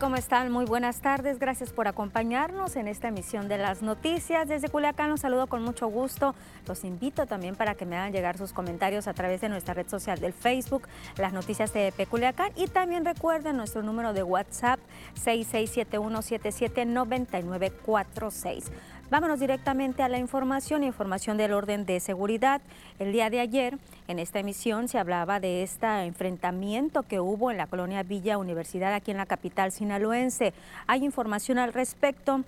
¿Cómo están? Muy buenas tardes. Gracias por acompañarnos en esta emisión de las noticias. Desde Culiacán los saludo con mucho gusto. Los invito también para que me hagan llegar sus comentarios a través de nuestra red social del Facebook, las noticias de Culiacán. Y también recuerden nuestro número de WhatsApp 6671779946. Vámonos directamente a la información, información del orden de seguridad. El día de ayer, en esta emisión, se hablaba de este enfrentamiento que hubo en la colonia Villa Universidad, aquí en la capital sinaloense. Hay información al respecto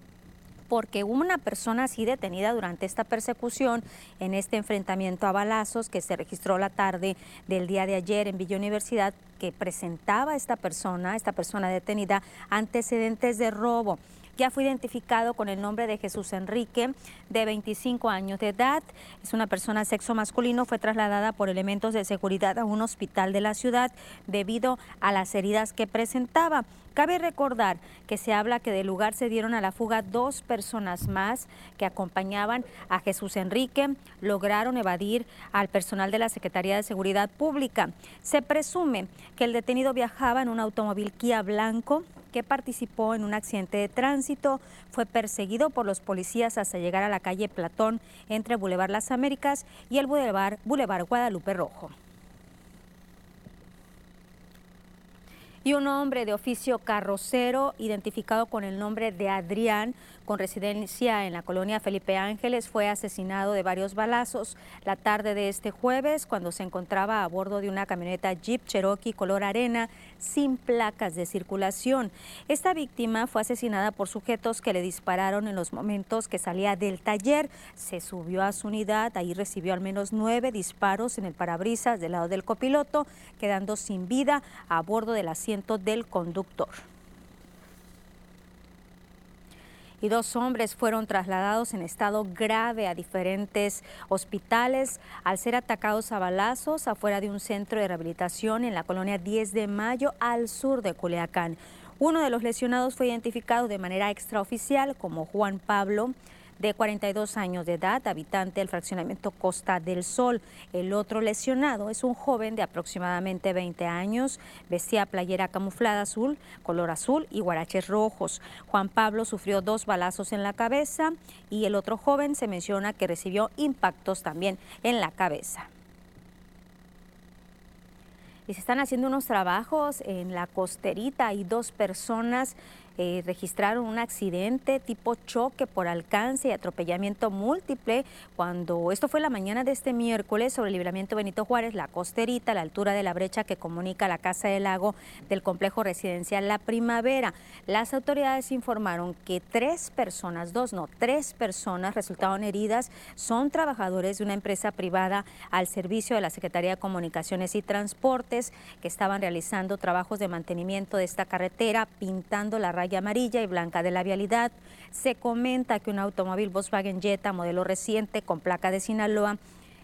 porque una persona así detenida durante esta persecución en este enfrentamiento a balazos que se registró la tarde del día de ayer en Villa Universidad que presentaba esta persona, esta persona detenida, antecedentes de robo ya fue identificado con el nombre de Jesús Enrique, de 25 años de edad. Es una persona sexo masculino, fue trasladada por elementos de seguridad a un hospital de la ciudad debido a las heridas que presentaba. Cabe recordar que se habla que del lugar se dieron a la fuga dos personas más que acompañaban a Jesús Enrique, lograron evadir al personal de la Secretaría de Seguridad Pública. Se presume que el detenido viajaba en un automóvil Kia blanco que participó en un accidente de tránsito. Fue perseguido por los policías hasta llegar a la calle Platón entre Boulevard Las Américas y el Boulevard, Boulevard Guadalupe Rojo. Y un hombre de oficio carrocero identificado con el nombre de Adrián con residencia en la colonia Felipe Ángeles, fue asesinado de varios balazos la tarde de este jueves cuando se encontraba a bordo de una camioneta Jeep Cherokee color arena sin placas de circulación. Esta víctima fue asesinada por sujetos que le dispararon en los momentos que salía del taller. Se subió a su unidad, ahí recibió al menos nueve disparos en el parabrisas del lado del copiloto, quedando sin vida a bordo del del conductor. y dos hombres fueron trasladados en estado grave a diferentes hospitales al ser atacados a balazos afuera de un centro de rehabilitación en la colonia 10 de Mayo al sur de Culiacán. Uno de los lesionados fue identificado de manera extraoficial como Juan Pablo de 42 años de edad, habitante del fraccionamiento Costa del Sol. El otro lesionado es un joven de aproximadamente 20 años, vestía playera camuflada azul, color azul y guaraches rojos. Juan Pablo sufrió dos balazos en la cabeza y el otro joven se menciona que recibió impactos también en la cabeza y se están haciendo unos trabajos en la costerita. y dos personas eh, registraron un accidente tipo choque por alcance y atropellamiento múltiple cuando esto fue la mañana de este miércoles sobre el libramiento Benito Juárez, la costerita, a la altura de la brecha que comunica la Casa del Lago del complejo residencial La Primavera. Las autoridades informaron que tres personas, dos no, tres personas resultaron heridas, son trabajadores de una empresa privada al servicio de la Secretaría de Comunicaciones y Transportes que estaban realizando trabajos de mantenimiento de esta carretera, pintando la raya amarilla y blanca de la vialidad. Se comenta que un automóvil Volkswagen Jetta modelo reciente con placa de Sinaloa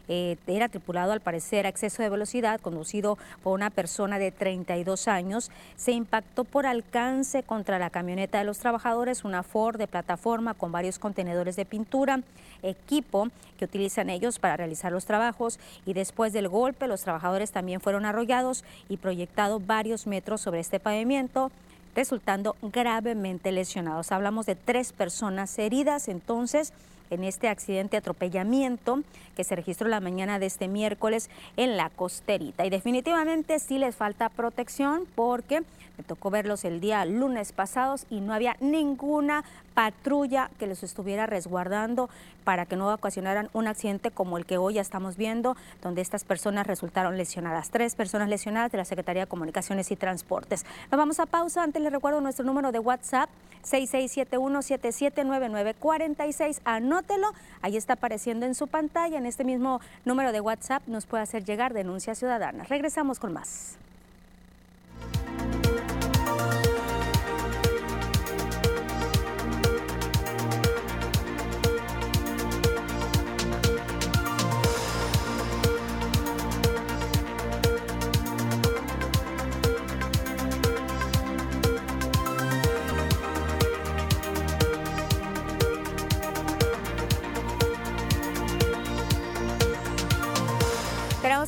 eh, era tripulado al parecer a exceso de velocidad, conducido por una persona de 32 años. Se impactó por alcance contra la camioneta de los trabajadores, una Ford de plataforma con varios contenedores de pintura, equipo que utilizan ellos para realizar los trabajos y después del golpe los trabajadores también fueron arrollados y proyectados varios metros sobre este pavimento resultando gravemente lesionados. Hablamos de tres personas heridas, entonces en este accidente atropellamiento que se registró la mañana de este miércoles en la costerita. Y definitivamente sí les falta protección porque me tocó verlos el día lunes pasados y no había ninguna patrulla que los estuviera resguardando para que no ocasionaran un accidente como el que hoy ya estamos viendo, donde estas personas resultaron lesionadas. Tres personas lesionadas de la Secretaría de Comunicaciones y Transportes. Nos vamos a pausa. Antes les recuerdo nuestro número de WhatsApp, 6671779946. Anótelo. Ahí está apareciendo en su pantalla. En este mismo número de WhatsApp nos puede hacer llegar denuncias ciudadanas. Regresamos con más.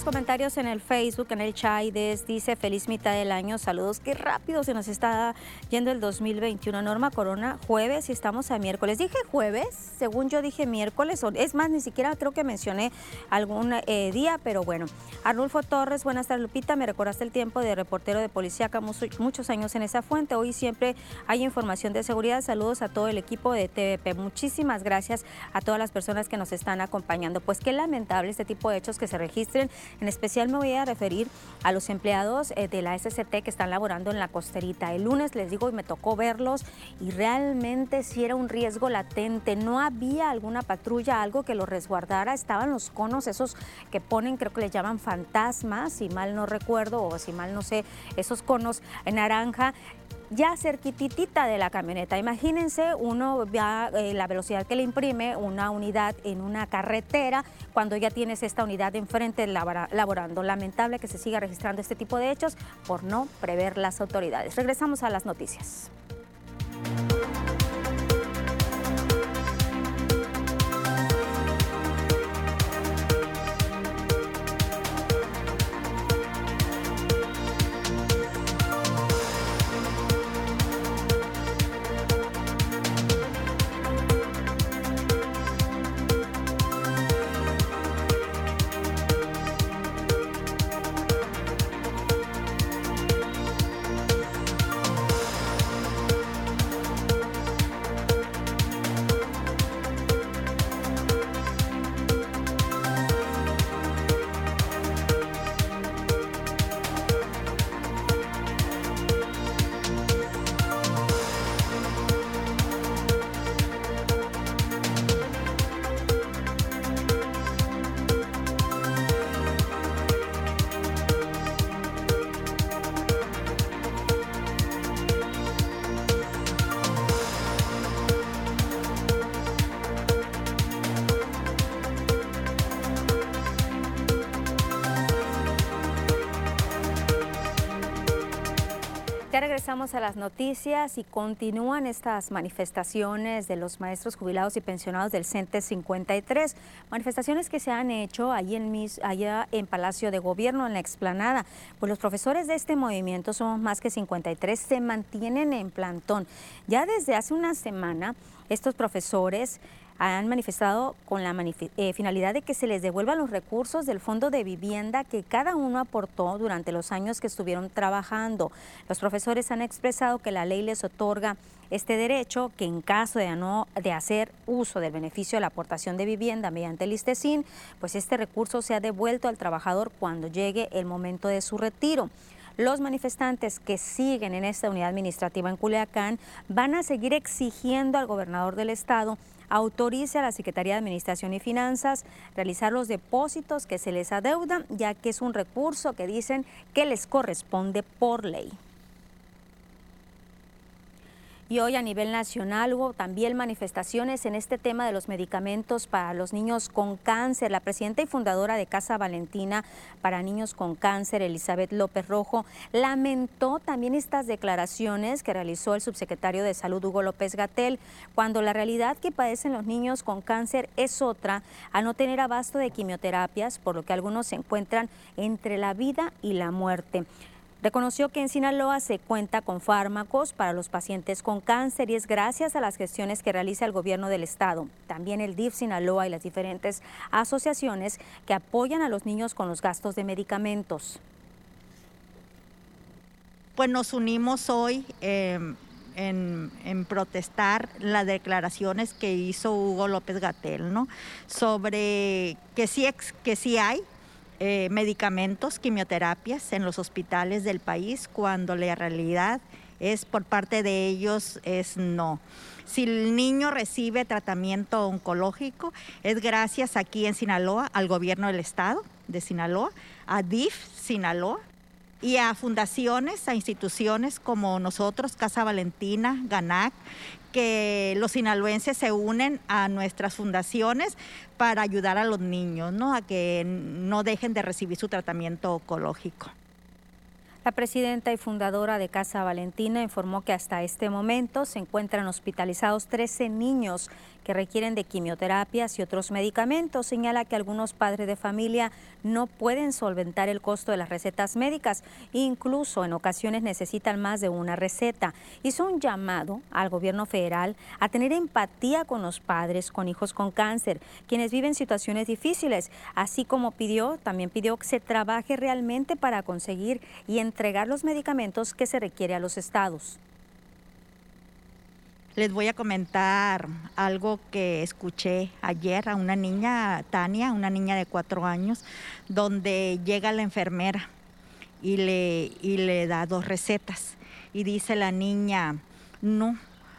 comentarios en el Facebook, en el Chaides, dice feliz mitad del año, saludos, qué rápido se nos está yendo el 2021. Norma Corona, jueves y estamos a miércoles. Dije jueves, según yo dije miércoles, es más, ni siquiera creo que mencioné algún eh, día, pero bueno. Arnulfo Torres, buenas tardes Lupita, me recordaste el tiempo de reportero de policía, muchos años en esa fuente, hoy siempre hay información de seguridad, saludos a todo el equipo de TVP, muchísimas gracias a todas las personas que nos están acompañando. Pues qué lamentable este tipo de hechos que se registren en especial me voy a referir a los empleados eh, de la SCT que están laborando en la costerita. El lunes les digo y me tocó verlos y realmente sí era un riesgo latente. No había alguna patrulla, algo que los resguardara. Estaban los conos esos que ponen, creo que les llaman fantasmas, si mal no recuerdo o si mal no sé, esos conos en naranja ya cerquititita de la camioneta. Imagínense, uno va eh, la velocidad que le imprime una unidad en una carretera cuando ya tienes esta unidad enfrente laborando. Lamentable que se siga registrando este tipo de hechos por no prever las autoridades. Regresamos a las noticias. Regresamos a las noticias y continúan estas manifestaciones de los maestros jubilados y pensionados del CENTE 53, manifestaciones que se han hecho allí en allá en Palacio de Gobierno, en la explanada. Pues los profesores de este movimiento, somos más que 53, se mantienen en plantón. Ya desde hace una semana, estos profesores han manifestado con la eh, finalidad de que se les devuelvan los recursos del fondo de vivienda que cada uno aportó durante los años que estuvieron trabajando. Los profesores han expresado que la ley les otorga este derecho, que en caso de no de hacer uso del beneficio de la aportación de vivienda mediante el ISTESIN, pues este recurso sea devuelto al trabajador cuando llegue el momento de su retiro. Los manifestantes que siguen en esta unidad administrativa en Culiacán van a seguir exigiendo al gobernador del estado autorice a la Secretaría de Administración y Finanzas realizar los depósitos que se les adeudan, ya que es un recurso que dicen que les corresponde por ley. Y hoy a nivel nacional hubo también manifestaciones en este tema de los medicamentos para los niños con cáncer. La presidenta y fundadora de Casa Valentina para Niños con Cáncer, Elizabeth López Rojo, lamentó también estas declaraciones que realizó el subsecretario de Salud, Hugo López Gatel, cuando la realidad que padecen los niños con cáncer es otra, a no tener abasto de quimioterapias, por lo que algunos se encuentran entre la vida y la muerte. Reconoció que en Sinaloa se cuenta con fármacos para los pacientes con cáncer y es gracias a las gestiones que realiza el gobierno del estado. También el DIF Sinaloa y las diferentes asociaciones que apoyan a los niños con los gastos de medicamentos. Pues nos unimos hoy em, en, protestar las declaraciones que hizo Hugo López Gatel, ¿no? Sobre que sí, que sí hay eh, medicamentos, quimioterapias en los hospitales del país cuando la realidad es por parte de ellos es no. Si el niño recibe tratamiento oncológico, es gracias aquí en Sinaloa al gobierno del estado de Sinaloa, a DIF Sinaloa y a fundaciones, a instituciones como nosotros, Casa Valentina, GANAC, que los sinaloenses se unen a nuestras fundaciones para ayudar a los niños, ¿no? A que no dejen de recibir su tratamiento oncológico. La presidenta y fundadora de Casa Valentina informó que hasta este momento se encuentran hospitalizados 13 niños que requieren de quimioterapias y otros medicamentos. Señala que algunos padres de familia no pueden solventar el costo de las recetas médicas, incluso en ocasiones necesitan más de una receta. Hizo un llamado al gobierno federal a tener empatía con los padres con hijos con cáncer, quienes viven situaciones difíciles, así como pidió, también pidió que se trabaje realmente para conseguir y entregar los medicamentos que se requiere a los estados les voy a comentar algo que escuché ayer a una niña, Tania, una niña de cuatro años, donde llega la enfermera y le, y le da dos recetas. Y dice la niña, no,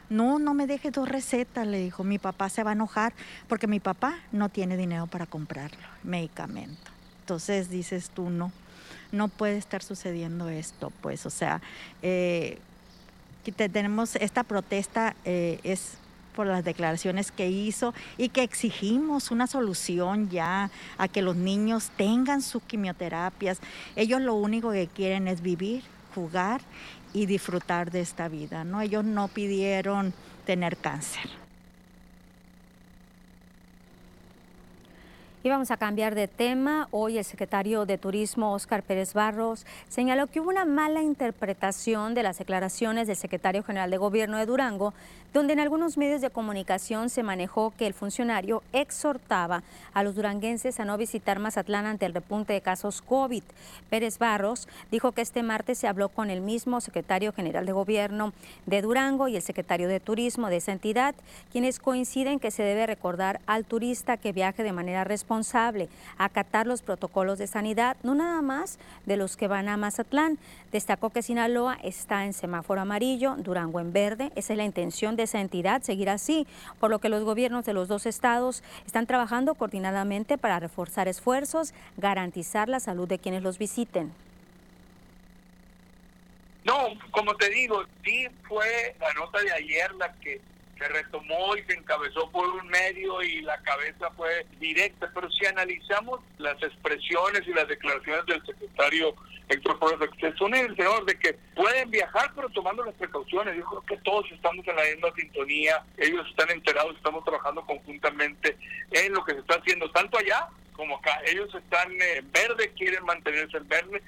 no, no me deje dos recetas, le dijo, mi papá se va a enojar porque mi papá no tiene dinero para comprarlo, medicamento. Entonces dices tú, no, no puede estar sucediendo esto, pues, o sea, eh, tenemos esta protesta eh, es por las declaraciones que hizo y que exigimos una solución ya a que los niños tengan sus quimioterapias. Ellos lo único que quieren es vivir, jugar y disfrutar de esta vida, ¿no? Ellos no pidieron tener cáncer. Y vamos a cambiar de tema. Hoy el secretario de Turismo, Óscar Pérez Barros, señaló que hubo una mala interpretación de las declaraciones del secretario general de Gobierno de Durango donde en algunos medios de comunicación se manejó que el funcionario exhortaba a los duranguenses a no visitar Mazatlán ante el repunte de casos COVID. Pérez Barros dijo que este martes se habló con el mismo secretario general de Gobierno de Durango y el secretario de Turismo de esa entidad, quienes coinciden que se debe recordar al turista que viaje de manera responsable, acatar los protocolos de sanidad, no nada más de los que van a Mazatlán. Destacó que Sinaloa está en semáforo amarillo, Durango en verde. Esa es la intención de esa entidad, seguir así, por lo que los gobiernos de los dos estados están trabajando coordinadamente para reforzar esfuerzos, garantizar la salud de quienes los visiten. No, como te digo, sí fue la nota de ayer la que se retomó y se encabezó por un medio y la cabeza fue directa, pero si analizamos las expresiones y las declaraciones del secretario Héctor son el señor de que pueden viajar pero tomando las precauciones, yo creo que todos estamos en la misma sintonía, ellos están enterados, estamos trabajando conjuntamente en lo que se está haciendo, tanto allá como acá, ellos están en eh, verde, quieren mantenerse en verde,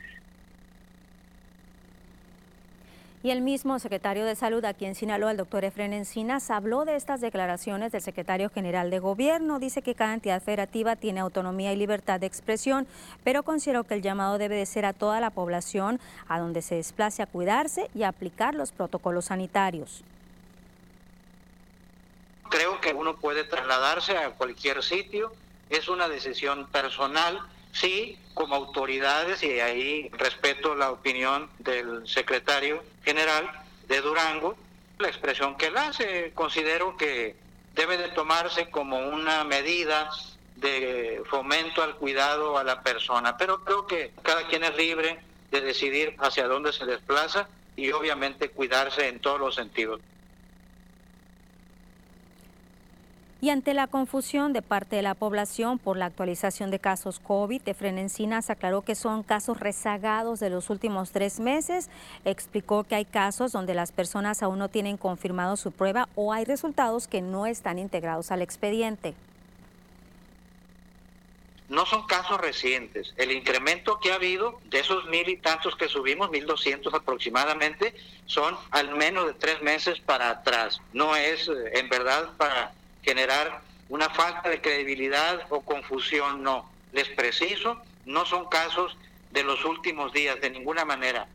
Y el mismo secretario de Salud aquí en Sinaloa, el doctor Efren Encinas, habló de estas declaraciones del secretario general de Gobierno. Dice que cada entidad federativa tiene autonomía y libertad de expresión, pero consideró que el llamado debe de ser a toda la población a donde se desplace a cuidarse y a aplicar los protocolos sanitarios. Creo que uno puede trasladarse a cualquier sitio, es una decisión personal Sí, como autoridades, y ahí respeto la opinión del secretario general de Durango, la expresión que él hace, considero que debe de tomarse como una medida de fomento al cuidado a la persona, pero creo que cada quien es libre de decidir hacia dónde se desplaza y obviamente cuidarse en todos los sentidos. Y ante la confusión de parte de la población por la actualización de casos COVID, Efren Encinas aclaró que son casos rezagados de los últimos tres meses. Explicó que hay casos donde las personas aún no tienen confirmado su prueba o hay resultados que no están integrados al expediente. No son casos recientes. El incremento que ha habido de esos mil y tantos que subimos, mil doscientos aproximadamente, son al menos de tres meses para atrás. No es eh, en verdad para generar una falta de credibilidad o confusión, no. Les preciso, no son casos de los últimos días de ninguna manera.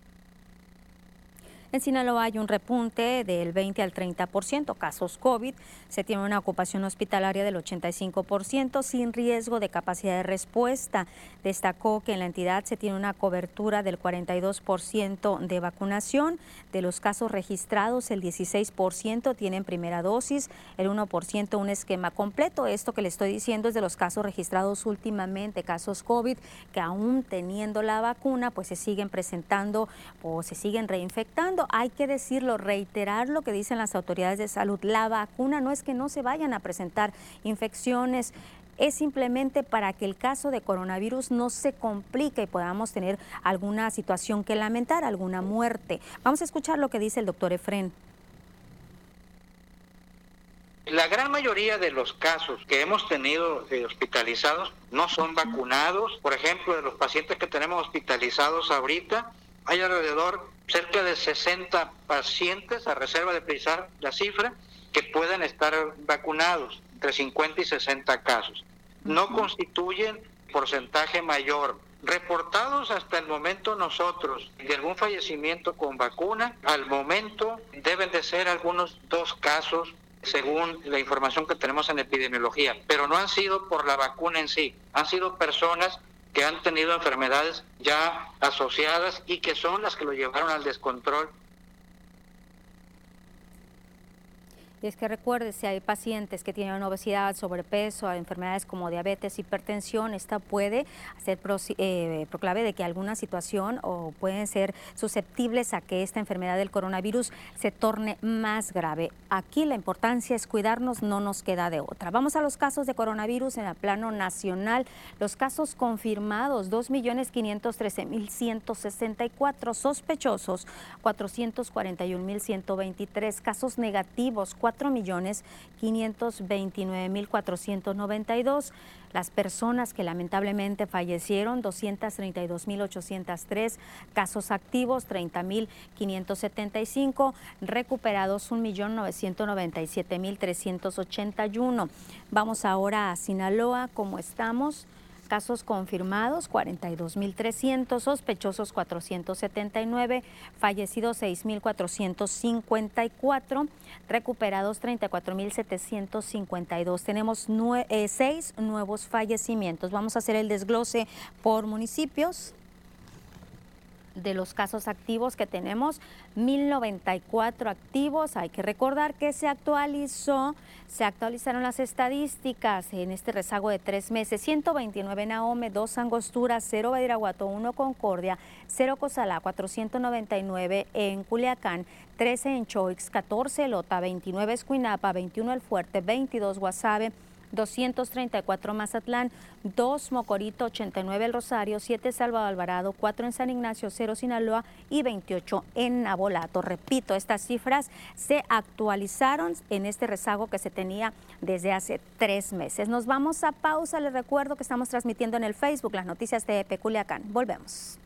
En Sinaloa hay un repunte del 20 al 30% casos COVID. Se tiene una ocupación hospitalaria del 85% sin riesgo de capacidad de respuesta. Destacó que en la entidad se tiene una cobertura del 42% de vacunación. De los casos registrados, el 16% tienen primera dosis, el 1% un esquema completo. Esto que le estoy diciendo es de los casos registrados últimamente, casos COVID, que aún teniendo la vacuna, pues se siguen presentando o se siguen reinfectando hay que decirlo, reiterar lo que dicen las autoridades de salud. La vacuna no es que no se vayan a presentar infecciones, es simplemente para que el caso de coronavirus no se complique y podamos tener alguna situación que lamentar, alguna muerte. Vamos a escuchar lo que dice el doctor Efren. La gran mayoría de los casos que hemos tenido hospitalizados no son vacunados. Por ejemplo, de los pacientes que tenemos hospitalizados ahorita, hay alrededor cerca de 60 pacientes, a reserva de precisar la cifra, que pueden estar vacunados, entre 50 y 60 casos. No constituyen porcentaje mayor. Reportados hasta el momento nosotros de algún fallecimiento con vacuna, al momento deben de ser algunos dos casos según la información que tenemos en epidemiología, pero no han sido por la vacuna en sí, han sido personas que han tenido enfermedades ya asociadas y que son las que lo llevaron al descontrol Es que recuerde, si hay pacientes que tienen obesidad, sobrepeso, enfermedades como diabetes, hipertensión, esta puede ser eh, proclave de que alguna situación o pueden ser susceptibles a que esta enfermedad del coronavirus se torne más grave. Aquí la importancia es cuidarnos, no nos queda de otra. Vamos a los casos de coronavirus en el plano nacional. Los casos confirmados, 2.513.164 sospechosos, 441.123 casos negativos, 4.529.492. Las personas que lamentablemente fallecieron, 232.803. Casos activos, 30.575. Recuperados, 1.997.381. Vamos ahora a Sinaloa, ¿cómo estamos? Casos confirmados 42.300, sospechosos 479, fallecidos 6.454, recuperados 34.752. Tenemos eh, seis nuevos fallecimientos. Vamos a hacer el desglose por municipios de los casos activos que tenemos, 1094 activos. Hay que recordar que se actualizó, se actualizaron las estadísticas en este rezago de tres meses. 129 en Ahome, 2 Angostura, 0 Badiraguato, 1 Concordia, 0 Cozalá, 499 en Culiacán, 13 en Choix, 14 Lota, 29 Escuinapa, 21 El Fuerte, 22 Guasave, 234 Mazatlán, 2 Mocorito, 89 El Rosario, 7 Salvador Alvarado, 4 en San Ignacio, 0 Sinaloa y 28 en Nabolato. Repito, estas cifras se actualizaron en este rezago que se tenía desde hace tres meses. Nos vamos a pausa. Les recuerdo que estamos transmitiendo en el Facebook las noticias de Peculiacán. Volvemos.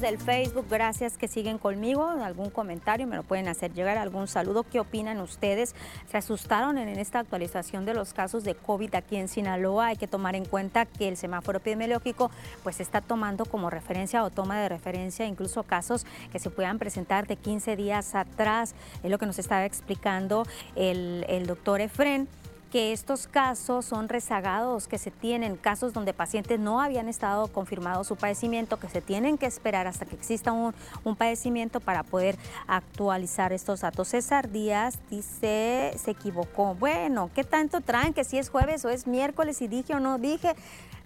Del Facebook, gracias que siguen conmigo. Algún comentario me lo pueden hacer llegar, algún saludo. ¿Qué opinan ustedes? ¿Se asustaron en esta actualización de los casos de COVID aquí en Sinaloa? Hay que tomar en cuenta que el semáforo epidemiológico pues está tomando como referencia o toma de referencia incluso casos que se puedan presentar de 15 días atrás. Es lo que nos estaba explicando el, el doctor Efren que estos casos son rezagados, que se tienen casos donde pacientes no habían estado confirmado su padecimiento, que se tienen que esperar hasta que exista un, padecimiento para poder actualizar estos datos. César Díaz dice, se equivocó. Bueno, ¿qué tanto traen? Que si es jueves o es miércoles y dije o no dije.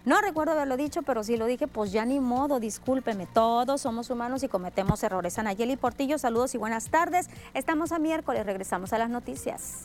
No recuerdo haberlo dicho, pero si lo dije, pues ya ni modo, discúlpeme. Todos somos humanos y cometemos errores. Anayeli Portillo, saludos y buenas tardes. Estamos a miércoles, regresamos a las noticias.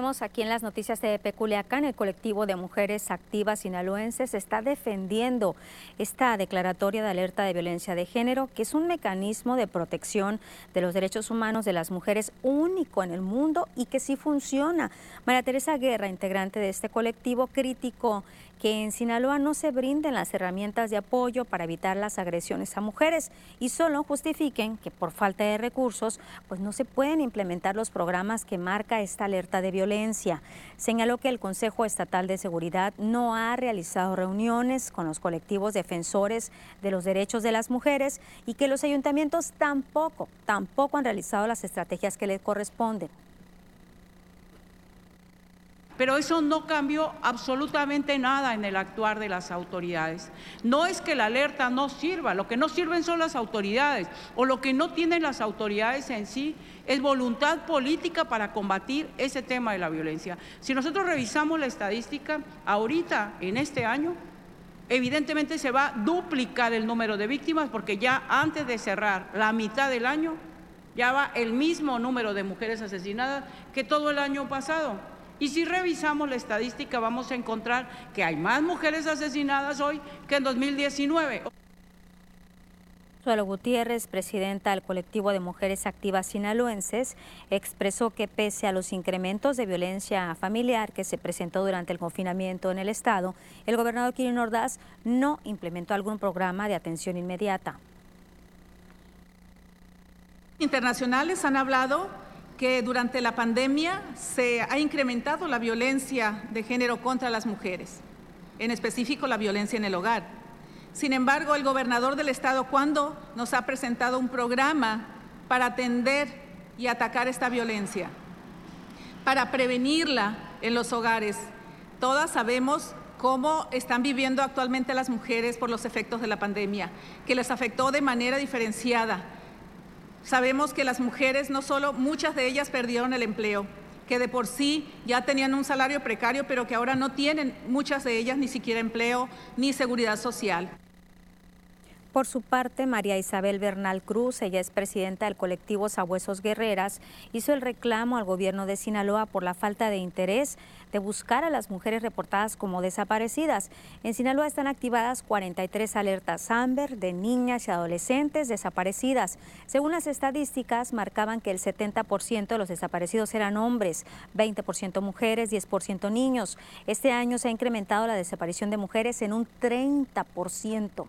aquí en las noticias de Peculiacán. El colectivo de mujeres activas sinaloenses está defendiendo esta declaratoria de alerta de violencia de género, que es un mecanismo de protección de los derechos humanos de las mujeres único en el mundo y que sí funciona. María Teresa Guerra, integrante de este colectivo, criticó que en Sinaloa no se brinden las herramientas de apoyo para evitar las agresiones a mujeres y solo justifiquen que por falta de recursos pues no se pueden implementar los programas que marca esta alerta de violencia. Señaló que el Consejo Estatal de Seguridad no ha realizado reuniones con los colectivos defensores de los derechos de las mujeres y que los ayuntamientos tampoco, tampoco han realizado las estrategias que les corresponden pero eso no cambió absolutamente nada en el actuar de las autoridades. No es que la alerta no sirva, lo que no sirven son las autoridades, o lo que no tienen las autoridades en sí es voluntad política para combatir ese tema de la violencia. Si nosotros revisamos la estadística, ahorita, en este año, evidentemente se va a duplicar el número de víctimas porque ya antes de cerrar la mitad del año, ya va el mismo número de mujeres asesinadas que todo el año pasado. Y si revisamos la estadística vamos a encontrar que hay más mujeres asesinadas hoy que en 2019. Suelo Gutiérrez, presidenta del colectivo de mujeres activas sinaloenses, expresó que pese a los incrementos de violencia familiar que se presentó durante el confinamiento en el estado, el gobernador Kirin Ordaz no implementó algún programa de atención inmediata. Internacionales han hablado que durante la pandemia se ha incrementado la violencia de género contra las mujeres, en específico la violencia en el hogar. Sin embargo, el gobernador del estado, cuando nos ha presentado un programa para atender y atacar esta violencia, para prevenirla en los hogares, todas sabemos cómo están viviendo actualmente las mujeres por los efectos de la pandemia, que les afectó de manera diferenciada Sabemos que las mujeres, no solo muchas de ellas perdieron el empleo, que de por sí ya tenían un salario precario, pero que ahora no tienen muchas de ellas ni siquiera empleo ni seguridad social. Por su parte, María Isabel Bernal Cruz, ella es presidenta del colectivo Sabuesos Guerreras, hizo el reclamo al gobierno de Sinaloa por la falta de interés de buscar a las mujeres reportadas como desaparecidas. En Sinaloa están activadas 43 alertas AMBER de niñas y adolescentes desaparecidas. Según las estadísticas, marcaban que el 70% de los desaparecidos eran hombres, 20% mujeres, 10% niños. Este año se ha incrementado la desaparición de mujeres en un 30%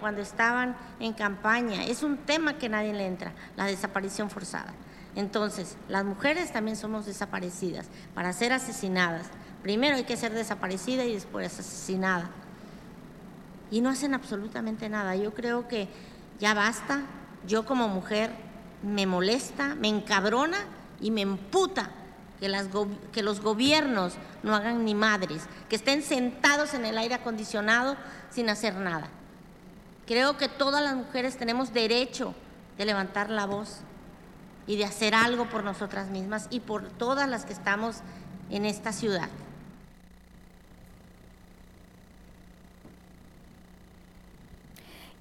cuando estaban en campaña. Es un tema que nadie le entra, la desaparición forzada. Entonces, las mujeres también somos desaparecidas. Para ser asesinadas, primero hay que ser desaparecida y después asesinada. Y no hacen absolutamente nada. Yo creo que ya basta. Yo como mujer me molesta, me encabrona y me emputa que, que los gobiernos no hagan ni madres, que estén sentados en el aire acondicionado sin hacer nada. Creo que todas las mujeres tenemos derecho de levantar la voz y de hacer algo por nosotras mismas y por todas las que estamos en esta ciudad.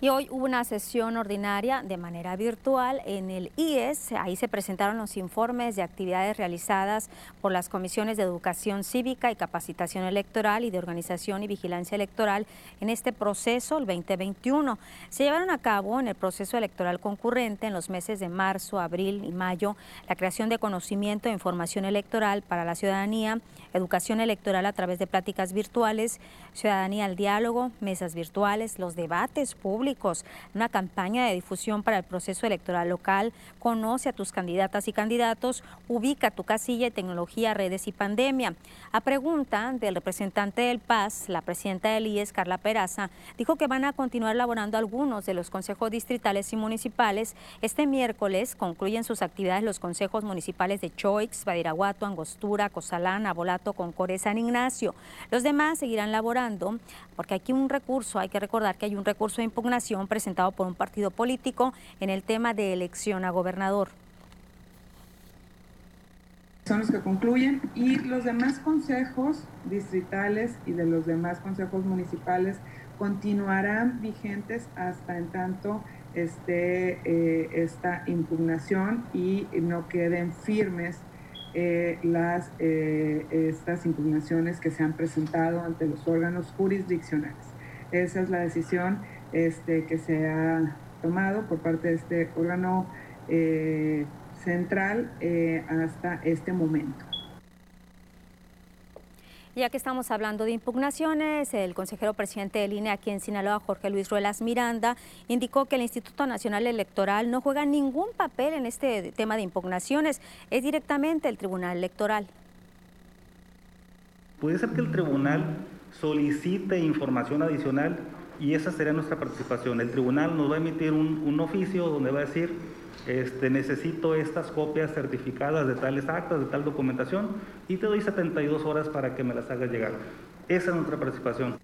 Y hoy hubo una sesión ordinaria de manera virtual en el IES. Ahí se presentaron los informes de actividades realizadas por las comisiones de educación cívica y capacitación electoral y de organización y vigilancia electoral en este proceso, el 2021. Se llevaron a cabo en el proceso electoral concurrente en los meses de marzo, abril y mayo la creación de conocimiento e información electoral para la ciudadanía, educación electoral a través de pláticas virtuales, ciudadanía al diálogo, mesas virtuales, los debates públicos una campaña de difusión para el proceso electoral local, conoce a tus candidatas y candidatos, ubica tu casilla y tecnología, redes y pandemia. A pregunta del representante del PAS, la presidenta del IES, Carla Peraza, dijo que van a continuar elaborando algunos de los consejos distritales y municipales. Este miércoles concluyen sus actividades los consejos municipales de Choix, Badiraguato, Angostura, Cozalán, Abolato, Concore, San Ignacio. Los demás seguirán laborando porque aquí un recurso, hay que recordar que hay un recurso de impugnación presentado por un partido político en el tema de elección a gobernador. Son los que concluyen y los demás consejos distritales y de los demás consejos municipales continuarán vigentes hasta en tanto esté eh, esta impugnación y no queden firmes eh, las, eh, estas impugnaciones que se han presentado ante los órganos jurisdiccionales. Esa es la decisión este, que se ha tomado por parte de este órgano central hasta este momento. Ya que estamos hablando de impugnaciones, el consejero presidente del INE aquí en Sinaloa, Jorge Luis Ruelas Miranda, indicó que el Instituto Nacional Electoral no juega ningún papel en este tema de impugnaciones, es directamente el Tribunal Electoral. Puede ser que el tribunal solicite información adicional y esa sería nuestra participación. El tribunal nos va a emitir un, un oficio donde va a decir este, necesito estas copias certificadas de tales actas, de tal documentación, y te doy 72 horas para que me las hagas llegar. Esa es nuestra participación.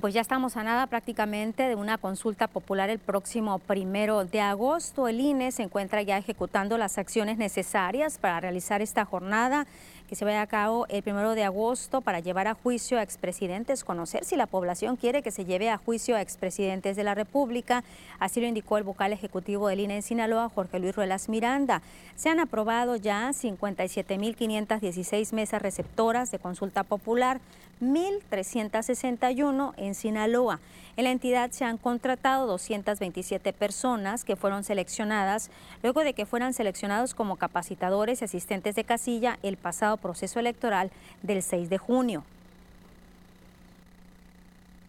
Pues ya estamos a nada prácticamente de una consulta popular el próximo primero de agosto. El INE se encuentra ya ejecutando las acciones necesarias para realizar esta jornada que se vaya a cabo el primero de agosto para llevar a juicio a expresidentes, conocer si la población quiere que se lleve a juicio a expresidentes de la República. Así lo indicó el vocal ejecutivo del INE en Sinaloa, Jorge Luis Ruelas Miranda. Se han aprobado ya 57.516 mesas receptoras de consulta popular, 1.361 en Sinaloa. En la entidad se han contratado 227 personas que fueron seleccionadas luego de que fueran seleccionados como capacitadores y asistentes de casilla el pasado proceso electoral del 6 de junio.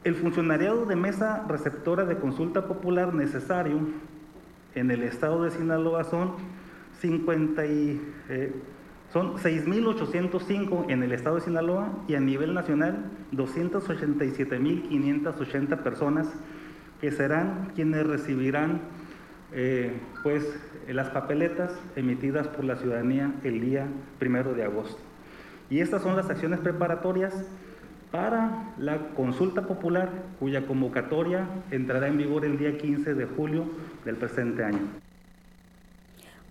El funcionariado de mesa receptora de consulta popular necesario en el estado de Sinaloa son 50 eh, son 6.805 en el estado de Sinaloa y a nivel nacional 287.580 personas que serán quienes recibirán eh, pues, las papeletas emitidas por la ciudadanía el día primero de agosto. Y estas son las acciones preparatorias para la consulta popular cuya convocatoria entrará en vigor el día 15 de julio del presente año.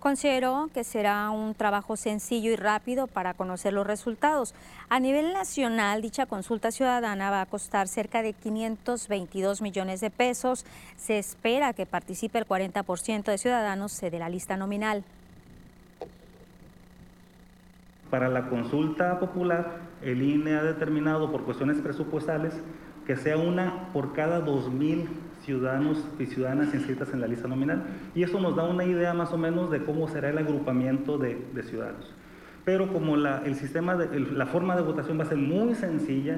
Considero que será un trabajo sencillo y rápido para conocer los resultados. A nivel nacional, dicha consulta ciudadana va a costar cerca de 522 millones de pesos. Se espera que participe el 40% de ciudadanos de la lista nominal. Para la consulta popular, el INE ha determinado por cuestiones presupuestales que sea una por cada 2.000 ciudadanos y ciudadanas inscritas en la lista nominal. Y eso nos da una idea más o menos de cómo será el agrupamiento de, ciudadanos. Pero como la, el sistema la forma de votación va a ser muy sencilla,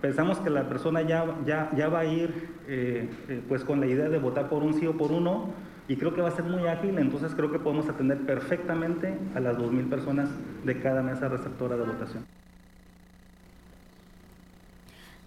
pensamos que la persona ya va a ir eh, eh, pues con la idea de votar por un sí o por un no, y creo que va a ser muy ágil, entonces creo que podemos atender perfectamente a las 2.000 personas de cada mesa receptora de votación.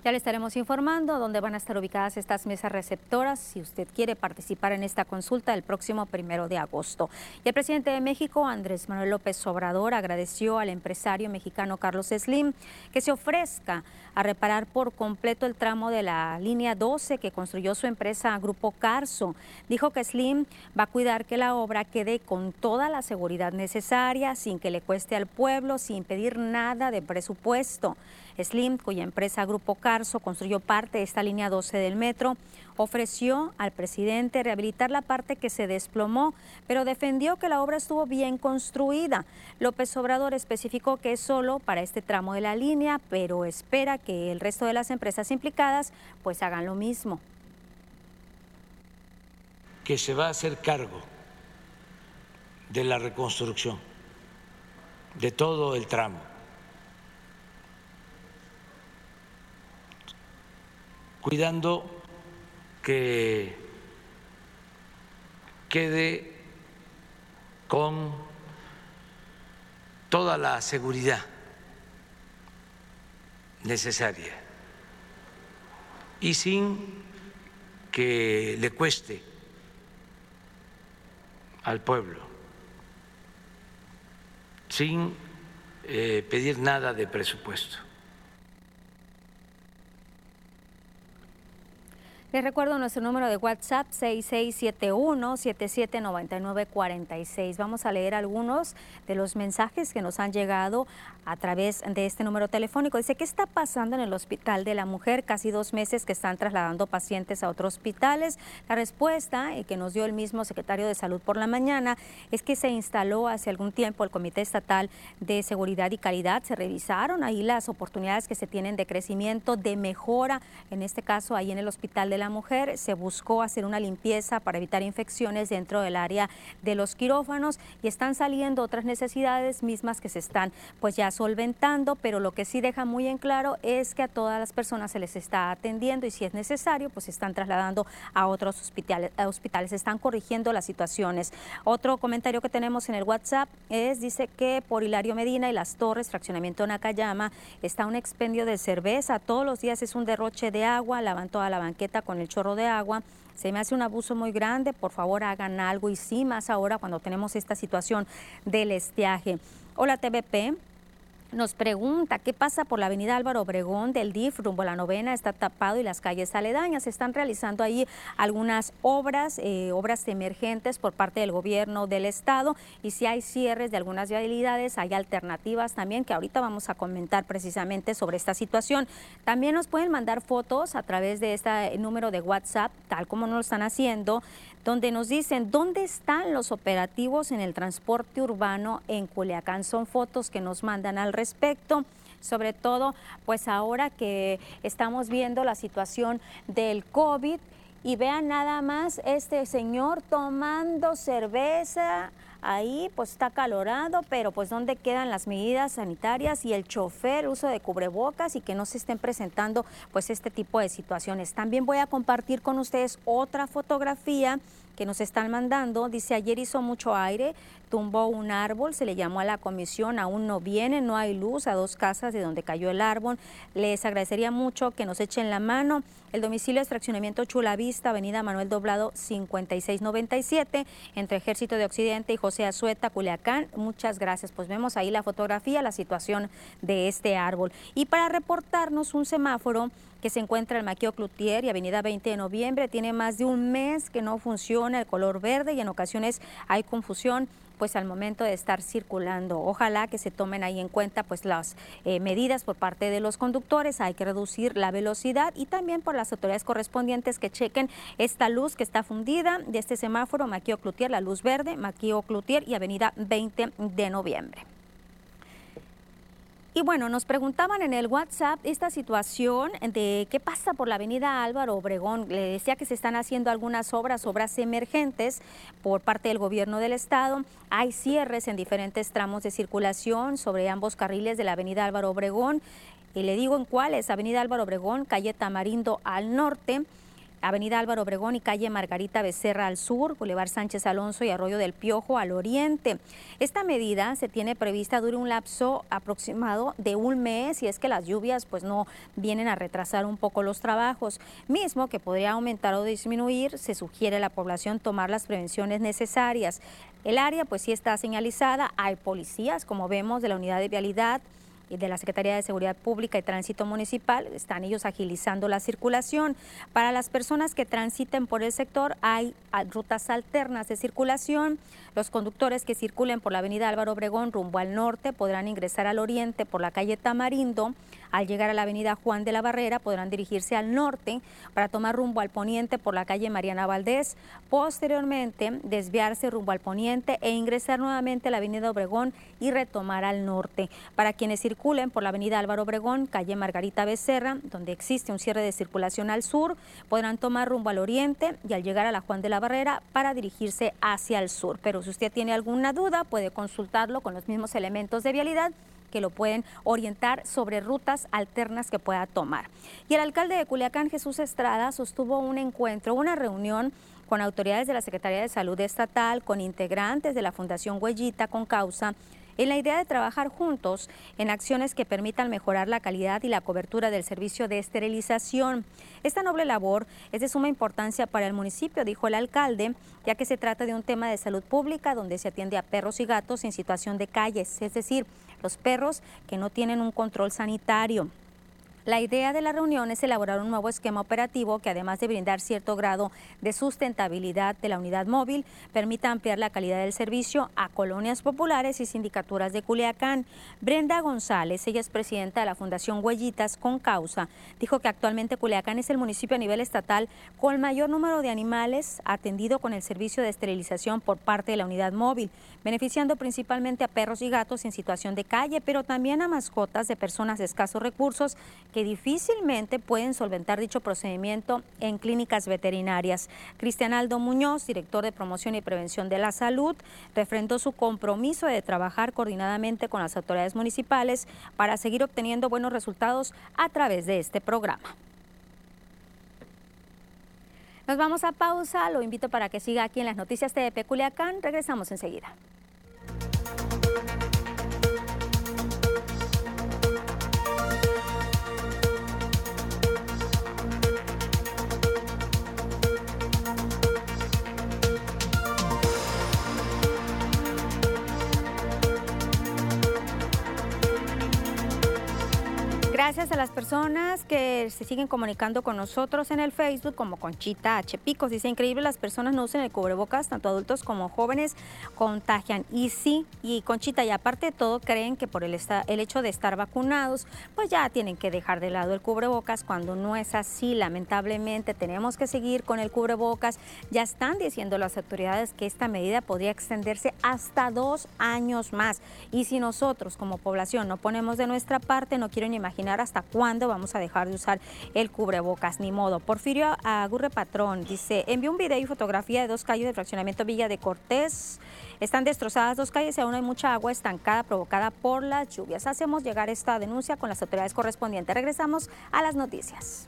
Ya le estaremos informando dónde van a estar ubicadas estas mesas receptoras si usted quiere participar en esta consulta el próximo primero de agosto. Y el presidente de México, Andrés Manuel López Obrador, agradeció al empresario mexicano Carlos Slim que se ofrezca a reparar por completo el tramo de la línea 12 que construyó su empresa Grupo Carso. Dijo que Slim va a cuidar que la obra quede con toda la seguridad necesaria, sin que le cueste al pueblo, sin pedir nada de presupuesto. Slim, cuya empresa Grupo Carso construyó parte de esta línea 12 del metro, ofreció al presidente rehabilitar la parte que se desplomó, pero defendió que la obra estuvo bien construida. López Obrador especificó que es solo para este tramo de la línea, pero espera que el resto de las empresas implicadas pues hagan lo mismo. Que se va a hacer cargo de la reconstrucción de todo el tramo cuidando que quede con toda la seguridad necesaria y sin que le cueste al pueblo, sin eh, pedir nada de presupuesto. Les recuerdo nuestro número de WhatsApp 6671-779946. Vamos a leer algunos de los mensajes que nos han llegado a través de este número telefónico. Dice, ¿qué está pasando en el Hospital de la Mujer? Casi dos meses que están trasladando pacientes a otros hospitales. La respuesta eh, que nos dio el mismo secretario de Salud por la mañana es que se instaló hace algún tiempo el Comité Estatal de Seguridad y Calidad. Se revisaron ahí las oportunidades que se tienen de crecimiento, de mejora, en este caso ahí en el Hospital de la mujer, se buscó hacer una limpieza para evitar infecciones dentro del área de los quirófanos y están saliendo otras necesidades mismas que se están pues ya solventando, pero lo que sí deja muy en claro es que a todas las personas se les está atendiendo y si es necesario pues se están trasladando a otros hospitales, hospitales, están corrigiendo las situaciones. Otro comentario que tenemos en el WhatsApp es, dice que por Hilario Medina y las Torres, fraccionamiento Nakayama, está un expendio de cerveza, todos los días es un derroche de agua, lavan toda la banqueta con el chorro de agua. Se me hace un abuso muy grande, por favor hagan algo y sí, más ahora cuando tenemos esta situación del estiaje. Hola TVP, nos pregunta qué pasa por la avenida Álvaro Obregón del DIF rumbo a la novena, está tapado y las calles aledañas. Están realizando ahí algunas obras, eh, obras emergentes por parte del gobierno del estado y si hay cierres de algunas vialidades, hay alternativas también que ahorita vamos a comentar precisamente sobre esta situación. También nos pueden mandar fotos a través de este número de WhatsApp, tal como nos lo están haciendo, donde nos dicen dónde están los operativos en el transporte urbano en Culiacán. Son fotos que nos mandan al respecto sobre todo pues ahora que estamos viendo la situación del COVID y vean nada más este señor tomando cerveza ahí pues está calorado, pero pues dónde quedan las medidas sanitarias y el chofer, uso de cubrebocas y que no se estén presentando pues este tipo de situaciones. También voy a compartir con ustedes otra fotografía que nos están mandando. Dice, ayer hizo mucho aire, tumbó un árbol, se le llamó a la comisión, aún no viene, no hay luz a dos casas de donde cayó el árbol. Les agradecería mucho que nos echen la mano. El domicilio es fraccionamiento Chula Vista, Avenida Manuel Doblado 5697, entre Ejército de Occidente y José Azueta, Culiacán. Muchas gracias. Pues vemos ahí la fotografía, la situación de este árbol. Y para reportarnos un semáforo que se encuentra en Maquio Cloutier y Avenida 20 de Noviembre. Tiene más de un mes que no funciona el color verde y en ocasiones hay confusión pues al momento de estar circulando. Ojalá que se tomen ahí en cuenta pues las eh, medidas por parte de los conductores, hay que reducir la velocidad y también por las autoridades correspondientes que chequen esta luz que está fundida de este semáforo Maquio Cloutier, la luz verde, Maquio Cloutier y Avenida 20 de Noviembre. Y bueno, nos preguntaban en el WhatsApp esta situación de qué pasa por la avenida Álvaro Obregón. Le decía que se están haciendo algunas obras, obras emergentes por parte del gobierno del estado. Hay cierres en diferentes tramos de circulación sobre ambos carriles de la avenida Álvaro Obregón. Y le digo en cuáles, avenida Álvaro Obregón, calle Tamarindo al norte. Avenida Álvaro Obregón y calle Margarita Becerra al sur, Boulevard Sánchez Alonso y Arroyo del Piojo al oriente. Esta medida se tiene prevista dure un lapso aproximado de un mes y es que las lluvias pues no vienen a retrasar un poco los trabajos, mismo que podría aumentar o disminuir, se sugiere a la población tomar las prevenciones necesarias. El área pues sí está señalizada, hay policías como vemos de la unidad de vialidad, de la Secretaría de Seguridad Pública y Tránsito Municipal. Están ellos agilizando la circulación. Para las personas que transiten por el sector hay rutas alternas de circulación. Los conductores que circulen por la avenida Álvaro Obregón rumbo al norte podrán ingresar al oriente por la calle Tamarindo. Al llegar a la avenida Juan de la Barrera podrán dirigirse al norte para tomar rumbo al poniente por la calle Mariana Valdés. Posteriormente desviarse rumbo al poniente e ingresar nuevamente a la avenida Obregón y retomar al norte. Para quienes circulen por la avenida Álvaro Obregón, calle Margarita Becerra, donde existe un cierre de circulación al sur, podrán tomar rumbo al oriente y al llegar a la Juan de la Barrera para dirigirse hacia el sur. Pero si usted tiene alguna duda, puede consultarlo con los mismos elementos de vialidad que lo pueden orientar sobre rutas alternas que pueda tomar. Y el alcalde de Culiacán, Jesús Estrada, sostuvo un encuentro, una reunión con autoridades de la Secretaría de Salud Estatal, con integrantes de la Fundación Huellita con causa en la idea de trabajar juntos en acciones que permitan mejorar la calidad y la cobertura del servicio de esterilización. Esta noble labor es de suma importancia para el municipio, dijo el alcalde, ya que se trata de un tema de salud pública donde se atiende a perros y gatos en situación de calles, es decir, los perros que no tienen un control sanitario. La idea de la reunión es elaborar un nuevo esquema operativo que además de brindar cierto grado de sustentabilidad de la unidad móvil, permita ampliar la calidad del servicio a colonias populares y sindicaturas de Culiacán. Brenda González, ella es presidenta de la Fundación Huellitas con Causa, dijo que actualmente Culiacán es el municipio a nivel estatal con el mayor número de animales atendido con el servicio de esterilización por parte de la unidad móvil, beneficiando principalmente a perros y gatos en situación de calle, pero también a mascotas de personas de escasos recursos que difícilmente pueden solventar dicho procedimiento en clínicas veterinarias. Cristian Aldo Muñoz, director de promoción y prevención de la salud, refrendó su compromiso de trabajar coordinadamente con las autoridades municipales para seguir obteniendo buenos resultados a través de este programa. Nos vamos a pausa, lo invito para que siga aquí en las noticias de Culiacán. Regresamos enseguida. Gracias a las personas que se siguen comunicando con nosotros en el Facebook, como Conchita H. Picos. Dice, increíble, las personas no usan el cubrebocas, tanto adultos como jóvenes contagian. Y sí, y Conchita, y aparte de todo, creen que por el, el hecho de estar vacunados, pues ya tienen que dejar de lado el cubrebocas, cuando no es así. Lamentablemente, tenemos que seguir con el cubrebocas. Ya están diciendo las autoridades que esta medida podría extenderse hasta dos años más. Y si nosotros, como población, no ponemos de nuestra parte, no quiero ni imaginar hasta cuándo vamos a dejar de usar el cubrebocas, ni modo. Porfirio Agurre Patrón dice, envió un video y fotografía de dos calles del fraccionamiento Villa de Cortés. Están destrozadas dos calles y aún hay mucha agua estancada provocada por las lluvias. Hacemos llegar esta denuncia con las autoridades correspondientes. Regresamos a las noticias.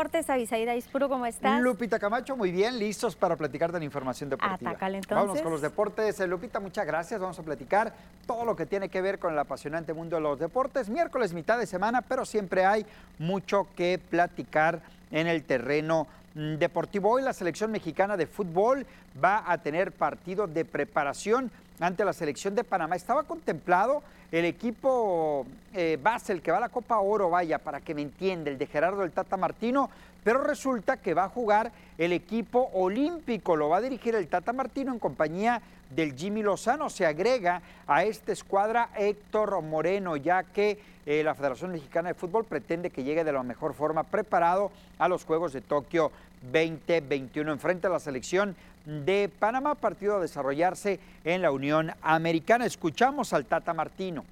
Deportes, Avisaída Ispuro, ¿cómo estás? Lupita Camacho, muy bien, listos para platicar de la información deportiva. Atácale entonces. Vamos con los deportes. Eh, Lupita, muchas gracias. Vamos a platicar todo lo que tiene que ver con el apasionante mundo de los deportes. Miércoles, mitad de semana, pero siempre hay mucho que platicar en el terreno mm, deportivo. Hoy la selección mexicana de fútbol va a tener partido de preparación ante la selección de Panamá. Estaba contemplado el equipo eh, base, el que va a la Copa Oro, vaya, para que me entienda, el de Gerardo el Tata Martino, pero resulta que va a jugar el equipo olímpico, lo va a dirigir el Tata Martino en compañía del Jimmy Lozano. Se agrega a esta escuadra Héctor Moreno, ya que eh, la Federación Mexicana de Fútbol pretende que llegue de la mejor forma preparado a los Juegos de Tokio 2021. Enfrente a la selección de Panamá, partido a desarrollarse en la Unión Americana. Escuchamos al Tata Martino.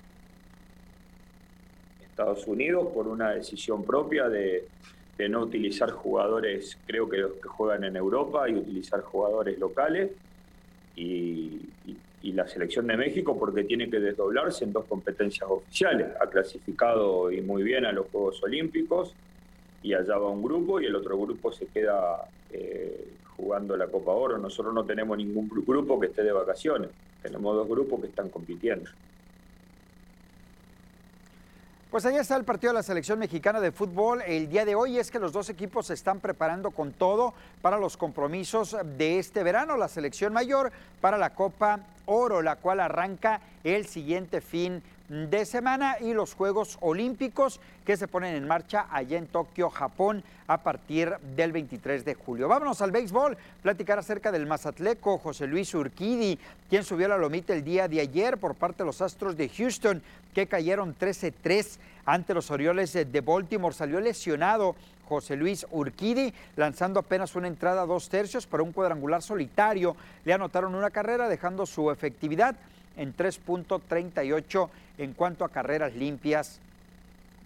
Estados Unidos por una decisión propia de, no utilizar jugadores, creo que los que juegan en Europa, y utilizar jugadores locales. Y, la selección de México porque tiene que desdoblarse en dos competencias oficiales. Ha clasificado y muy bien a los Juegos Olímpicos y allá va un grupo y el otro grupo se queda eh, jugando la Copa Oro. Nosotros no tenemos ningún grupo que esté de vacaciones, tenemos dos grupos que están compitiendo. Pues ahí está el partido de la selección mexicana de fútbol el día de hoy. Es que los dos equipos se están preparando con todo para los compromisos de este verano. La selección mayor para la Copa Oro, la cual arranca el siguiente fin de semana y los Juegos Olímpicos que se ponen en marcha allá en Tokio, Japón, a partir del 23 de julio. Vámonos al béisbol, platicar acerca del Mazatleco, José Luis Urquidi, quien subió a la lomita el día de ayer por parte de los Astros de Houston, que cayeron 13-3 ante los Orioles de Baltimore. Salió lesionado José Luis Urquidi, lanzando apenas una entrada a dos tercios para un cuadrangular solitario. Le anotaron una carrera, dejando su efectividad en 3.38 en cuanto a carreras limpias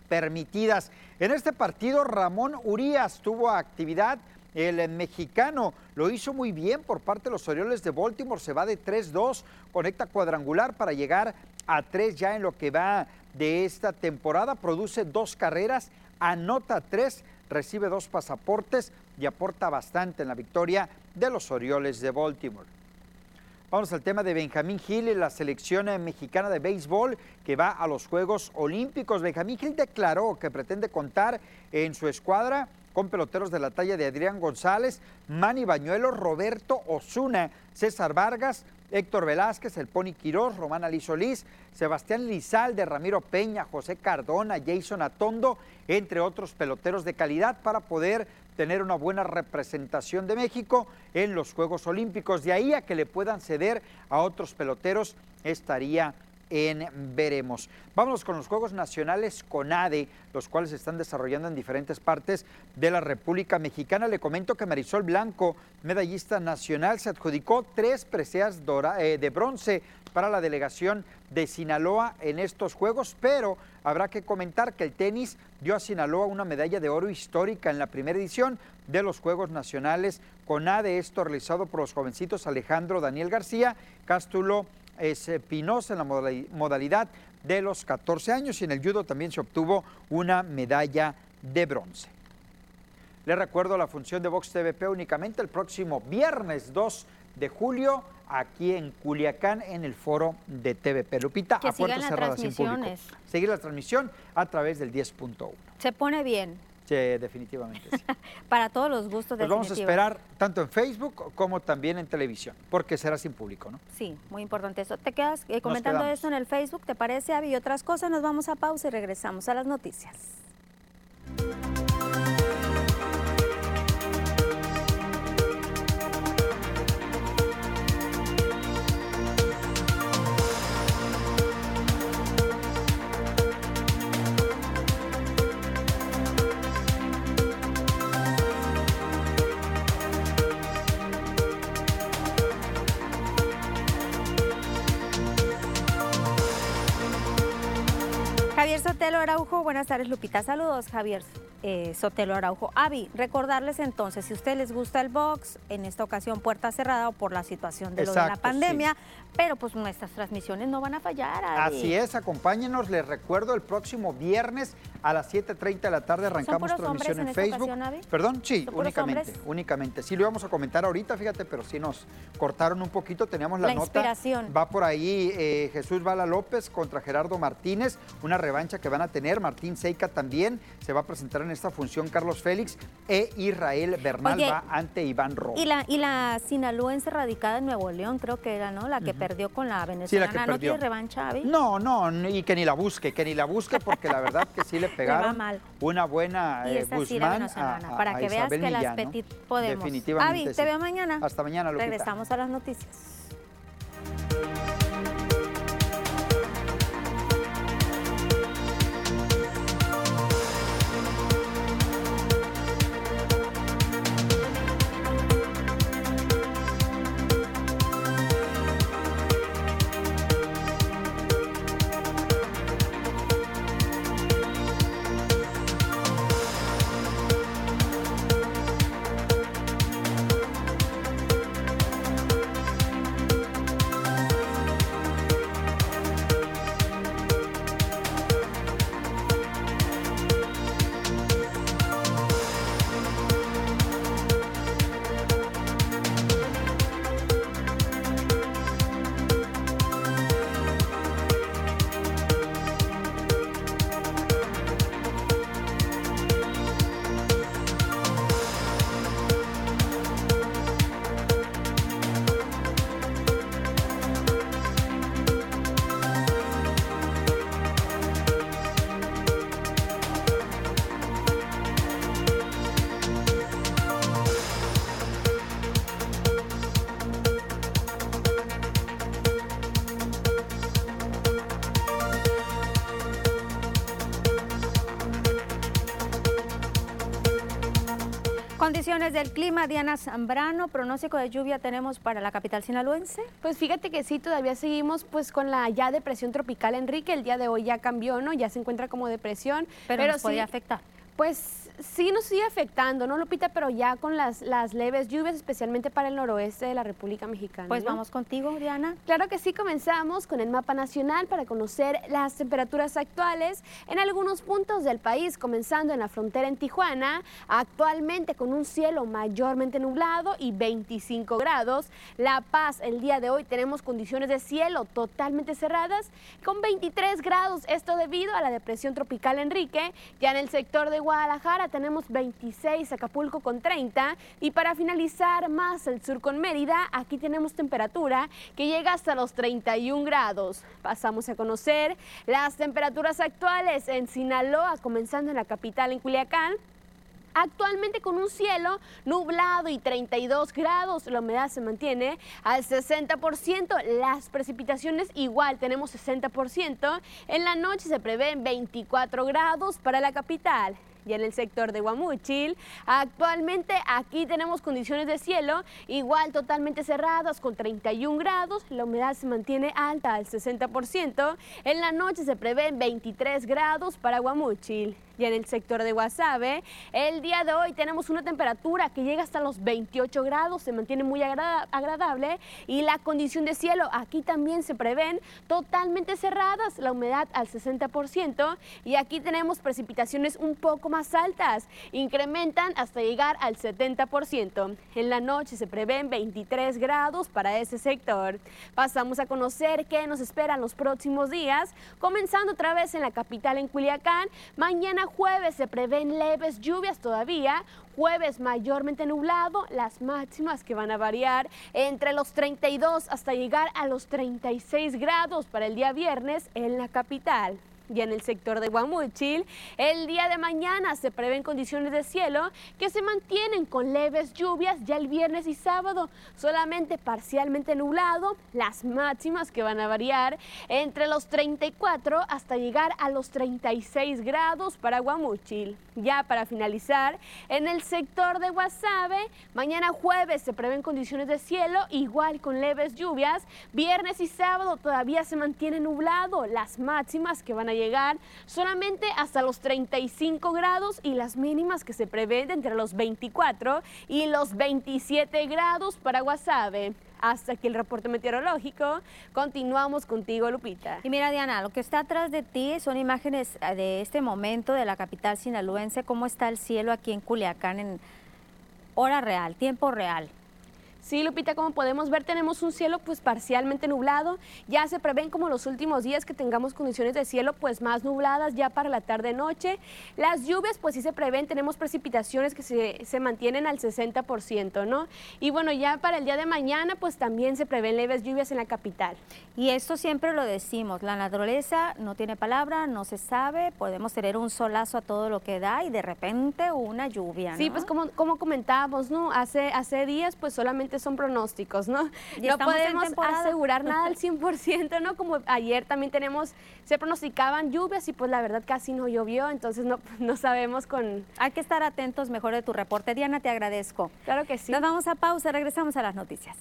permitidas. En este partido, Ramón Urias tuvo actividad. El mexicano lo hizo muy bien por parte de los Orioles de Baltimore. Se va de 3-2, conecta cuadrangular para llegar a 3 ya en lo que va de esta temporada. Produce dos carreras, anota 3, recibe dos pasaportes y aporta bastante en la victoria de los Orioles de Baltimore. Vamos al tema de Benjamín Gil la selección mexicana de béisbol que va a los Juegos Olímpicos. Benjamín Gil declaró que pretende contar en su escuadra con peloteros de la talla de Adrián González, Manny Bañuelo, Roberto Osuna, César Vargas, Héctor Velázquez, el Pony Quirós, Román Ali Solís, Sebastián Lizalde, Ramiro Peña, José Cardona, Jason Atondo, entre otros peloteros de calidad para poder tener una buena representación de México en los Juegos Olímpicos. De ahí a que le puedan ceder a otros peloteros estaría en veremos. Vámonos con los Juegos Nacionales CONADE, los cuales se están desarrollando en diferentes partes de la República Mexicana. Le comento que Marisol Blanco, medallista nacional, se adjudicó tres preseas eh, de bronce para la delegación de Sinaloa en estos Juegos, pero habrá que comentar que el tenis dio a Sinaloa una medalla de oro histórica en la primera edición de los Juegos Nacionales CONADE, esto realizado por los jovencitos Alejandro Daniel García, Cástulo Espinosa en la modalidad de los 14 años y en el judo también se obtuvo una medalla de bronce. Les recuerdo la función de Vox TVP únicamente el próximo viernes 2 de julio aquí en Culiacán en el foro de TVP. Lupita, a puertas cerradas sin público. Seguir la transmisión a través del 10.1. Se pone bien. Sí, definitivamente sí. Para todos los gustos. Pues vamos a esperar tanto en Facebook como también en televisión, porque será sin público, ¿no? Sí, muy importante eso. ¿Te quedas eh, comentando esto en el Facebook? ¿Te parece, Avi? Y otras cosas, nos vamos a pausa y regresamos a las noticias. Araujo, buenas tardes Lupita, saludos Javier eh, Sotelo Araujo. Avi, recordarles entonces, si a ustedes les gusta el box, en esta ocasión puerta cerrada por la situación de, la pandemia, pero pues nuestras transmisiones no van a fallar. Así es, acompáñenos, les recuerdo, el próximo viernes a las 7.30 de la tarde arrancamos transmisión en, Facebook. Perdón, sí, únicamente, únicamente. Sí lo íbamos a comentar ahorita, fíjate, pero sí nos cortaron un poquito, teníamos la, nota. Inspiración. Va por ahí eh, Jesús Bala López contra Gerardo Martínez, una revancha que van a tener, Martín Seika también se va a presentar en esta función Carlos Félix e Israel Bernal va ante Iván Rojas. Y la, y la sinaloense radicada en Nuevo León, creo que era, ¿no? La que perdió con la venezolana. ¿No tiene revancha, Avi? No, no, y que ni la busque, que ni la busque, porque la verdad que sí le pegaron una buena eh, Guzmán Para que veas que las Petit podemos. Definitivamente Avi, te veo mañana. Hasta mañana, Lupita. Regresamos a las noticias. Condiciones del clima, Diana Zambrano, pronóstico de lluvia tenemos para la capital sinaloense. Pues fíjate que sí, todavía seguimos pues con la ya depresión tropical Enrique, el día de hoy ya cambió, ¿no? Ya se encuentra como depresión. Pero, pero nos podría sí, afectar. Pues sí nos sigue afectando, ¿no, Lupita? Pero ya con las, las leves lluvias, especialmente para el noroeste de la República Mexicana. Pues ¿no? vamos contigo, Diana. Claro que sí, comenzamos con el mapa nacional para conocer las temperaturas actuales en algunos puntos del país, comenzando en la frontera en Tijuana, actualmente con un cielo mayormente nublado y 25 grados. La Paz, el día de hoy tenemos condiciones de cielo totalmente cerradas con 23 grados, esto debido a la depresión tropical Enrique. Ya en el sector de Guadalajara tenemos 26, Acapulco con 30 y para finalizar más el sur con Mérida, aquí tenemos temperatura que llega hasta los 31 grados. Pasamos a conocer las temperaturas actuales en Sinaloa, comenzando en la capital en Culiacán. Actualmente con un cielo nublado y 32 grados, la humedad se mantiene al 60%, las precipitaciones igual tenemos 60%, en la noche se prevén 24 grados para la capital y en el sector de Guamúchil. Actualmente aquí tenemos condiciones de cielo igual totalmente cerradas con 31 grados, la humedad se mantiene alta al 60%, en la noche se prevén 23 grados para Guamúchil. Y en el sector de Guasave, el día de hoy tenemos una temperatura que llega hasta los 28 grados, se mantiene muy agrada- agradable y la condición de cielo aquí también se prevén totalmente cerradas, la humedad al 60% y aquí tenemos precipitaciones un poco más altas, incrementan hasta llegar al 70%. En la noche se prevén 23 grados para ese sector. Pasamos a conocer qué nos esperan los próximos días, comenzando otra vez en la capital en Culiacán. Mañana jueves se prevén leves lluvias todavía, jueves mayormente nublado, las máximas que van a variar entre los 32 hasta llegar a los 36 grados para el día viernes en la capital. Y en el sector de Guamúchil, el día de mañana se prevén condiciones de cielo que se mantienen con leves lluvias ya el viernes y sábado, solamente parcialmente nublado, las máximas que van a variar entre los 34 hasta llegar a los 36 grados para Guamúchil. Ya para finalizar, en el sector de Guasave, mañana jueves se prevén condiciones de cielo igual con leves lluvias, viernes y sábado todavía se mantiene nublado, las máximas que van a llegar solamente hasta los 35 grados y las mínimas que se prevén entre los 24 y los 27 grados para Guasave. Hasta aquí el reporte meteorológico. Continuamos contigo, Lupita. Y mira, Diana, lo que está atrás de ti son imágenes eh, de este momento de la capital sinaloense, cómo está el cielo aquí en Culiacán en hora real, tiempo real. Sí, Lupita, como podemos ver, tenemos un cielo pues parcialmente nublado. Ya se prevén como los últimos días que tengamos condiciones de cielo pues más nubladas ya para la tarde-noche. Las lluvias pues sí se prevén, tenemos precipitaciones que se, se mantienen al 60%, ¿no? Y bueno, ya para el día de mañana pues también se prevén leves lluvias en la capital. Y esto siempre lo decimos, la naturaleza no tiene palabra, no se sabe, podemos tener un solazo a todo lo que da y de repente una lluvia, Sí, pues como, como comentábamos, ¿no? Hace, hace días pues solamente son pronósticos, ¿no? Y no podemos asegurar nada al 100%, ¿no? Como ayer también tenemos, se pronosticaban lluvias y pues la verdad casi no llovió, entonces no, no sabemos con... Hay que estar atentos mejor de tu reporte. Diana, te agradezco. Claro que sí. Nos vamos a pausa, regresamos a las noticias.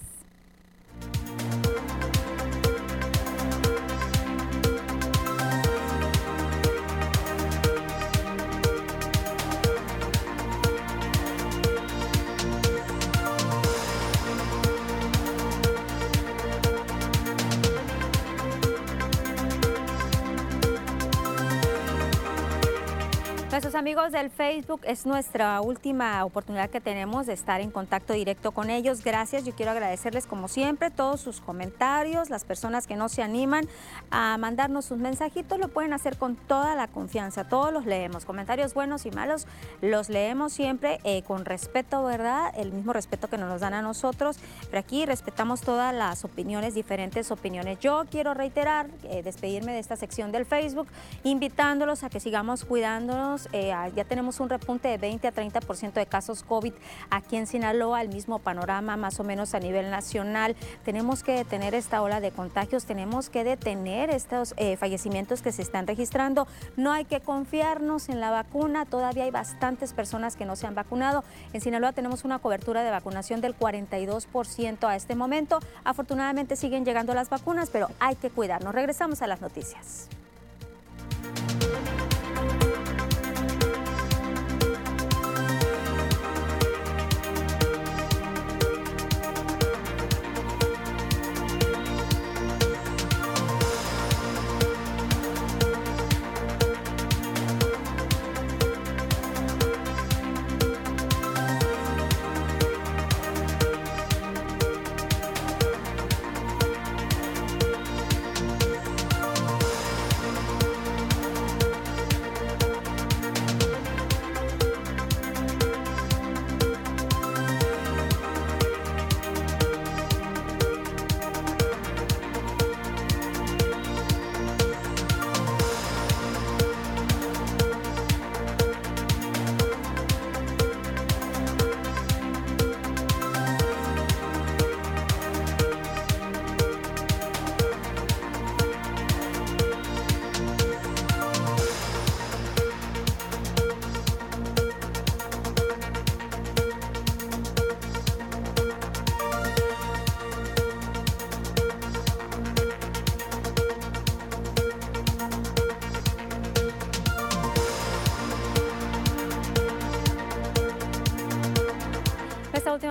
Nuestros amigos del Facebook es nuestra última oportunidad que tenemos de estar en contacto directo con ellos. Gracias. Yo quiero agradecerles como siempre todos sus comentarios, las personas que no se animan a mandarnos sus mensajitos lo pueden hacer con toda la confianza. Todos los leemos, comentarios buenos y malos los leemos siempre eh, con respeto, ¿verdad? El mismo respeto que nos dan a nosotros. Pero aquí respetamos todas las opiniones, diferentes opiniones. Yo quiero reiterar, eh, despedirme de esta sección del Facebook, invitándolos a que sigamos cuidándonos eh, ya tenemos un repunte de 20 a 30% de casos COVID aquí en Sinaloa, el mismo panorama más o menos a nivel nacional. Tenemos que detener esta ola de contagios, tenemos que detener estos eh, fallecimientos que se están registrando. No hay que confiarnos en la vacuna, todavía hay bastantes personas que no se han vacunado. En Sinaloa tenemos una cobertura de vacunación del 42% a este momento. Afortunadamente siguen llegando las vacunas, pero hay que cuidarnos. Regresamos a las noticias.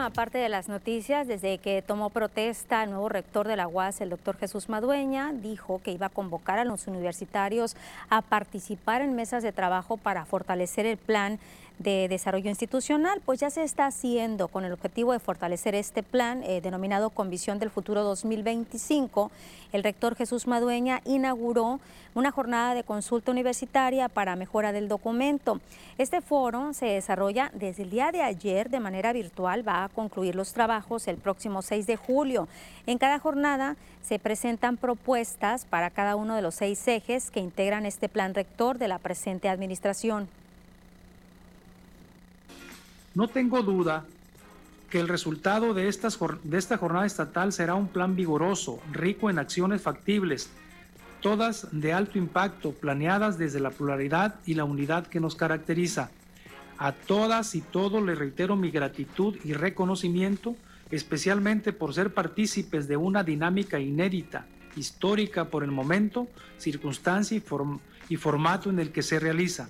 Parte de las noticias, desde que tomó protesta el nuevo rector de la UAS, el doctor Jesús Madueña, dijo que iba a convocar a los universitarios a participar en mesas de trabajo para fortalecer el plan de desarrollo institucional, pues ya se está haciendo con el objetivo de fortalecer este plan eh, denominado Con Visión del Futuro 2025. El rector Jesús Madueña inauguró una jornada de consulta universitaria para mejora del documento. Este foro se desarrolla desde el día de ayer de manera virtual, va a concluir los trabajos el próximo 6 de julio. En cada jornada se presentan propuestas para cada uno de los seis ejes que integran este plan rector de la presente administración. No tengo duda que el resultado de, esta jornada estatal será un plan vigoroso, rico en acciones factibles, todas de alto impacto, planeadas desde la pluralidad y la unidad que nos caracteriza. A todas y todos les reitero mi gratitud y reconocimiento, especialmente por ser partícipes de una dinámica inédita, histórica por el momento, circunstancia y formato en el que se realiza.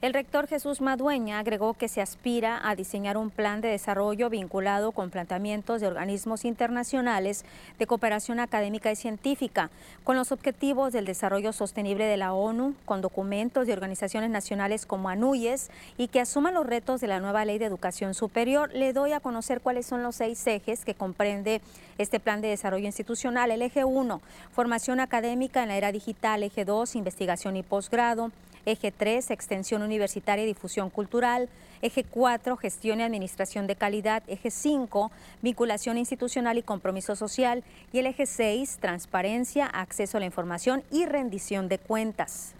El rector Jesús Madueña agregó que se aspira a diseñar un plan de desarrollo vinculado con planteamientos de organismos internacionales de cooperación académica y científica, con los objetivos del desarrollo sostenible de la ONU, con documentos de organizaciones nacionales como ANUYES y que asuma los retos de la nueva ley de educación superior. Le doy a conocer cuáles son los seis ejes que comprende este plan de desarrollo institucional. El eje 1, formación académica en la era digital. Eje 2, investigación y posgrado. Eje 3, extensión universitaria y difusión cultural. Eje 4, gestión y administración de calidad. Eje 5, vinculación institucional y compromiso social. Y el eje 6, transparencia, acceso a la información y rendición de cuentas.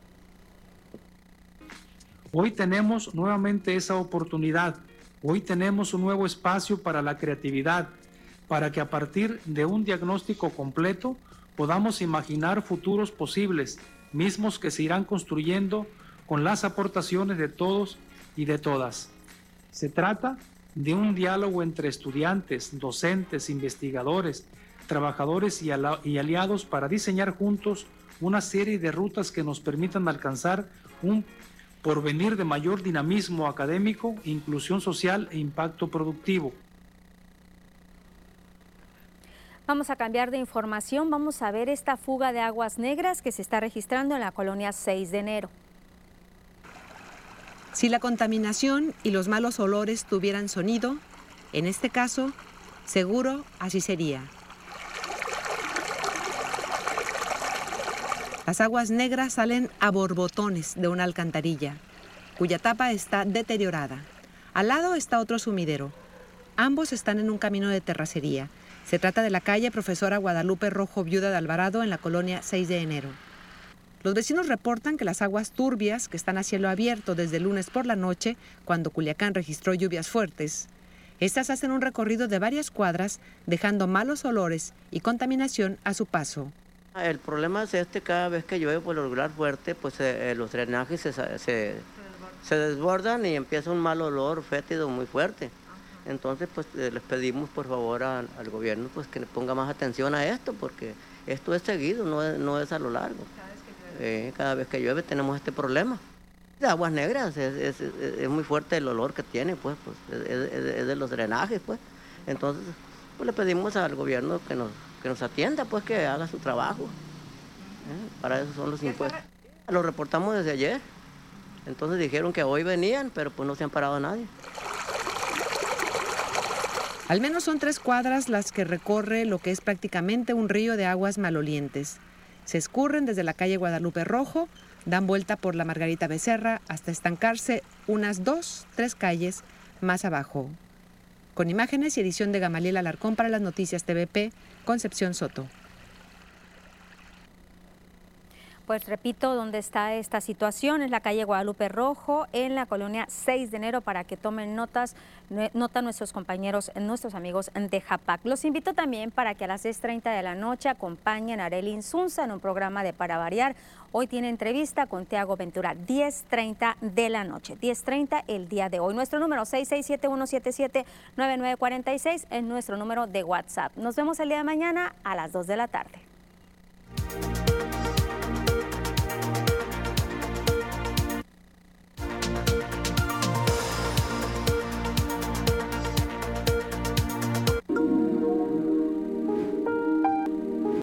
Hoy tenemos nuevamente esa oportunidad. Hoy tenemos un nuevo espacio para la creatividad, para que a partir de un diagnóstico completo podamos imaginar futuros posibles, mismos que se irán construyendo con las aportaciones de todos y de todas. Se trata de un diálogo entre estudiantes, docentes, investigadores, trabajadores y, aliados para diseñar juntos una serie de rutas que nos permitan alcanzar un porvenir de mayor dinamismo académico, inclusión social e impacto productivo. Vamos a cambiar de información, vamos a ver esta fuga de aguas negras que se está registrando en la colonia 6 de enero. Si la contaminación y los malos olores tuvieran sonido, en este caso, seguro así sería. Las aguas negras salen a borbotones de una alcantarilla, cuya tapa está deteriorada. Al lado está otro sumidero. Ambos están en un camino de terracería. Se trata de la calle Profesora Guadalupe Rojo Viuda de Alvarado en la colonia 6 de enero. Los vecinos reportan que las aguas turbias, que están a cielo abierto desde lunes por la noche, cuando Culiacán registró lluvias fuertes, estas hacen un recorrido de varias cuadras, dejando malos olores y contaminación a su paso. El problema es este, cada vez que llueve por lo regular fuerte, pues eh, los drenajes se, desbordan y empieza un mal olor fétido muy fuerte. Entonces, pues eh, les pedimos por favor al, al gobierno pues que le ponga más atención a esto, porque esto es seguido, no es a lo largo. Eh, cada vez que llueve tenemos este problema. De aguas negras, es, es, es, muy fuerte el olor que tiene, pues, pues es, de los drenajes, pues. Entonces, pues le pedimos al gobierno que nos, que nos atienda, pues que haga su trabajo. ¿Eh? Para eso son los impuestos. Lo reportamos desde ayer. Entonces dijeron que hoy venían, pero pues no se han parado a nadie. Al menos son tres cuadras las que recorre lo que es prácticamente un río de aguas malolientes. Se escurren desde la calle Guadalupe Rojo dan vuelta por la Margarita Becerra hasta estancarse unas dos, tres calles más abajo. Con imágenes y edición de Gamaliel Alarcón para las noticias TVP, Concepción Soto. Pues repito, dónde está esta situación es la calle Guadalupe Rojo, en la colonia 6 de enero, para que tomen notas, nota nuestros compañeros, nuestros amigos de Japac. Los invito también para que a las 6.30 de la noche acompañen a Arely Insunza en un programa de Para Variar. Hoy tiene entrevista con Tiago Ventura, 10.30 de la noche, 10.30 el día de hoy. Nuestro número 6671779946 es nuestro número de WhatsApp. Nos vemos el día de mañana a las 2 de la tarde.